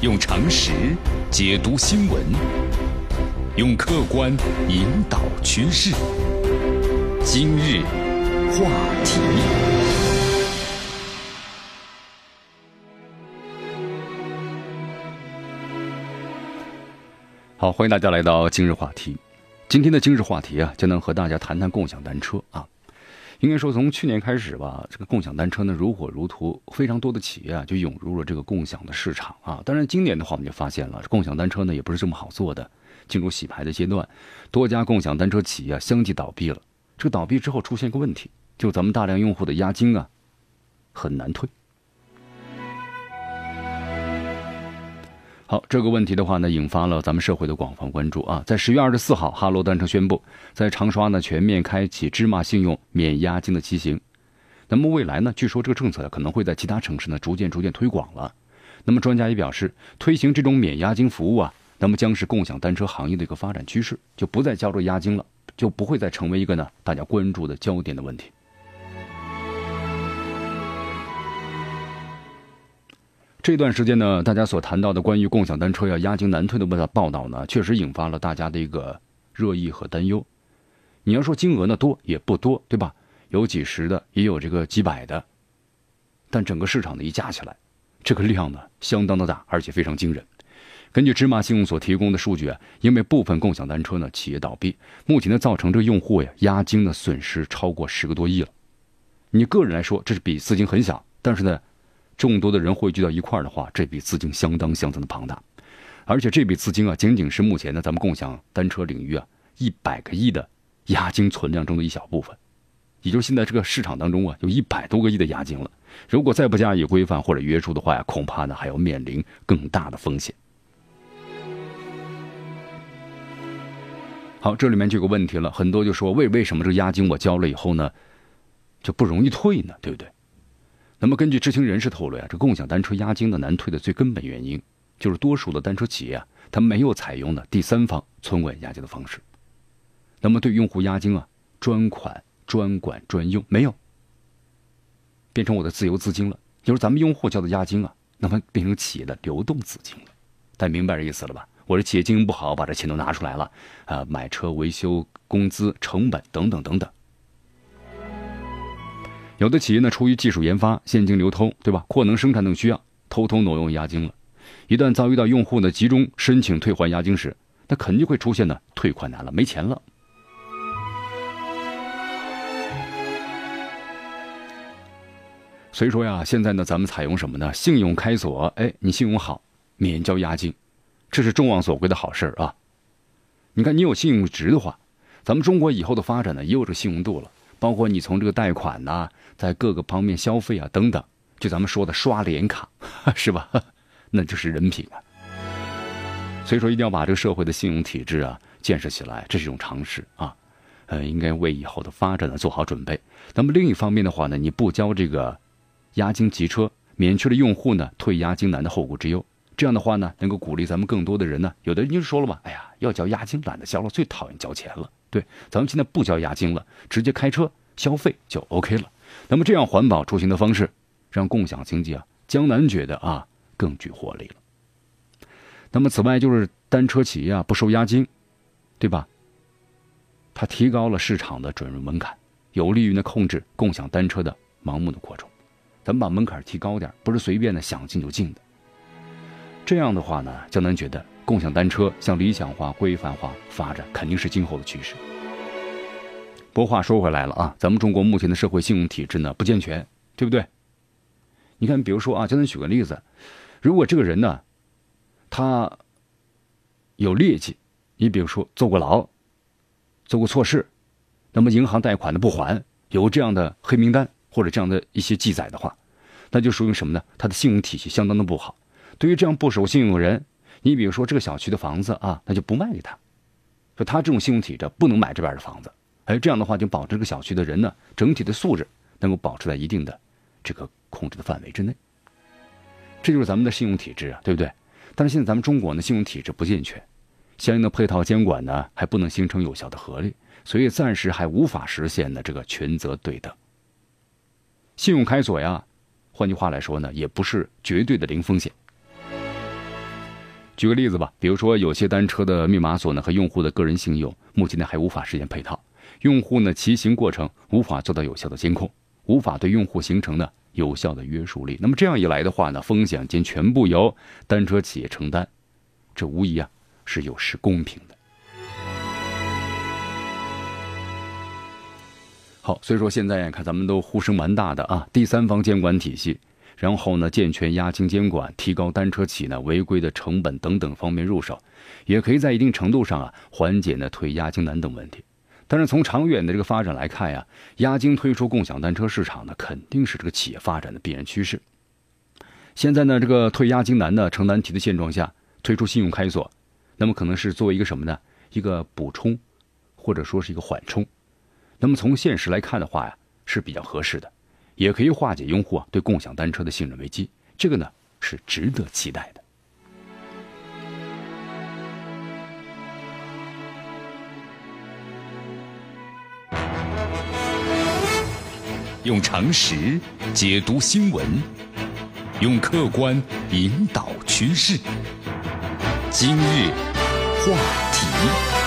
用常识解读新闻，用客观引导趋势。今日话题，好，欢迎大家来到今日话题。今天的今日话题啊，将能和大家谈谈共享单车啊。应该说，从去年开始吧，这个共享单车呢如火如荼，非常多的企业啊就涌入了这个共享的市场啊。当然，今年的话，我们就发现了共享单车呢也不是这么好做的，进入洗牌的阶段，多家共享单车企业相继倒闭了。这个倒闭之后出现一个问题，就咱们大量用户的押金啊很难退。好，这个问题的话呢，引发了咱们社会的广泛关注啊。在十月二十四号，哈罗单车宣布，在长沙呢全面开启芝麻信用免押金的骑行。那么未来呢，据说这个政策可能会在其他城市呢逐渐逐渐推广了。那么专家也表示，推行这种免押金服务啊，那么将是共享单车行业的一个发展趋势，就不再交着押金了，就不会再成为一个呢大家关注的焦点的问题。这段时间呢，大家所谈到的关于共享单车要押金难退的报报道呢，确实引发了大家的一个热议和担忧。你要说金额呢多也不多，对吧？有几十的，也有这个几百的，但整个市场呢一加起来，这个量呢相当的大，而且非常惊人。根据芝麻信用所提供的数据啊，因为部分共享单车呢企业倒闭，目前呢造成这个用户呀押金的损失超过十个多亿了。你个人来说，这是笔资金很小，但是呢。众多的人汇聚到一块儿的话，这笔资金相当相当的庞大，而且这笔资金啊，仅仅是目前的咱们共享单车领域啊一百个亿的押金存量中的一小部分，也就是现在这个市场当中啊，有一百多个亿的押金了。如果再不加以规范或者约束的话呀，恐怕呢还要面临更大的风险。好，这里面就有个问题了，很多就说为为什么这个押金我交了以后呢，就不容易退呢？对不对？那么，根据知情人士透露呀，这共享单车押金的难退的最根本原因，就是多数的单车企业啊，它没有采用的第三方存管押金的方式。那么，对用户押金啊，专款、专管、专用没有，变成我的自由资金了，就是咱们用户交的押金啊，那么变成企业的流动资金了。大家明白这意思了吧？我这企业经营不好，把这钱都拿出来了啊，买车、维修、工资、成本等等等等。有的企业呢，出于技术研发、现金流通，对吧？扩能生产等需要，偷偷挪用押金了。一旦遭遇到用户呢集中申请退还押金时，那肯定会出现呢退款难了，没钱了。所以说呀，现在呢，咱们采用什么呢？信用开锁，哎，你信用好，免交押金，这是众望所归的好事啊。你看，你有信用值的话，咱们中国以后的发展呢，也有这信用度了。包括你从这个贷款呐，在各个方面消费啊等等，就咱们说的刷脸卡，是吧？那就是人品啊。所以说，一定要把这个社会的信用体制啊建设起来，这是一种常识啊。呃，应该为以后的发展呢做好准备。那么另一方面的话呢，你不交这个押金骑车，免去了用户呢退押金难的后顾之忧。这样的话呢，能够鼓励咱们更多的人呢。有的人就说了吧，哎呀，要交押金懒得交了，最讨厌交钱了。对，咱们现在不交押金了，直接开车消费就 OK 了。那么这样环保出行的方式，让共享经济啊，江南觉得啊更具活力了。那么此外，就是单车企业啊不收押金，对吧？它提高了市场的准入门槛，有利于呢控制共享单车的盲目的扩充。咱们把门槛提高点，不是随便的想进就进的。这样的话呢，江南觉得。共享单车向理想化、规范化发展，肯定是今后的趋势。不过话说回来了啊，咱们中国目前的社会信用体制呢不健全，对不对？你看，比如说啊，就咱举个例子，如果这个人呢，他有劣迹，你比如说坐过牢、做过错事，那么银行贷款的不还，有这样的黑名单或者这样的一些记载的话，那就说明什么呢？他的信用体系相当的不好。对于这样不守信用的人，你比如说这个小区的房子啊，那就不卖给他，说他这种信用体质不能买这边的房子，哎，这样的话就保证这个小区的人呢整体的素质能够保持在一定的这个控制的范围之内。这就是咱们的信用体制啊，对不对？但是现在咱们中国呢信用体制不健全，相应的配套监管呢还不能形成有效的合力，所以暂时还无法实现呢这个权责对等。信用开锁呀，换句话来说呢，也不是绝对的零风险。举个例子吧，比如说有些单车的密码锁呢和用户的个人信用目前呢还无法实现配套，用户呢骑行过程无法做到有效的监控，无法对用户形成呢有效的约束力。那么这样一来的话呢，风险将全部由单车企业承担，这无疑啊是有失公平的。好，所以说现在看咱们都呼声蛮大的啊，第三方监管体系。然后呢，健全押金监管，提高单车企呢违规的成本等等方面入手，也可以在一定程度上啊缓解呢退押金难等问题。但是从长远的这个发展来看呀，押金推出共享单车市场呢，肯定是这个企业发展的必然趋势。现在呢，这个退押金难呢成难题的现状下，推出信用开锁，那么可能是作为一个什么呢？一个补充，或者说是一个缓冲。那么从现实来看的话呀，是比较合适的。也可以化解用户啊对共享单车的信任危机，这个呢是值得期待的。用常识解读新闻，用客观引导趋势。今日话题。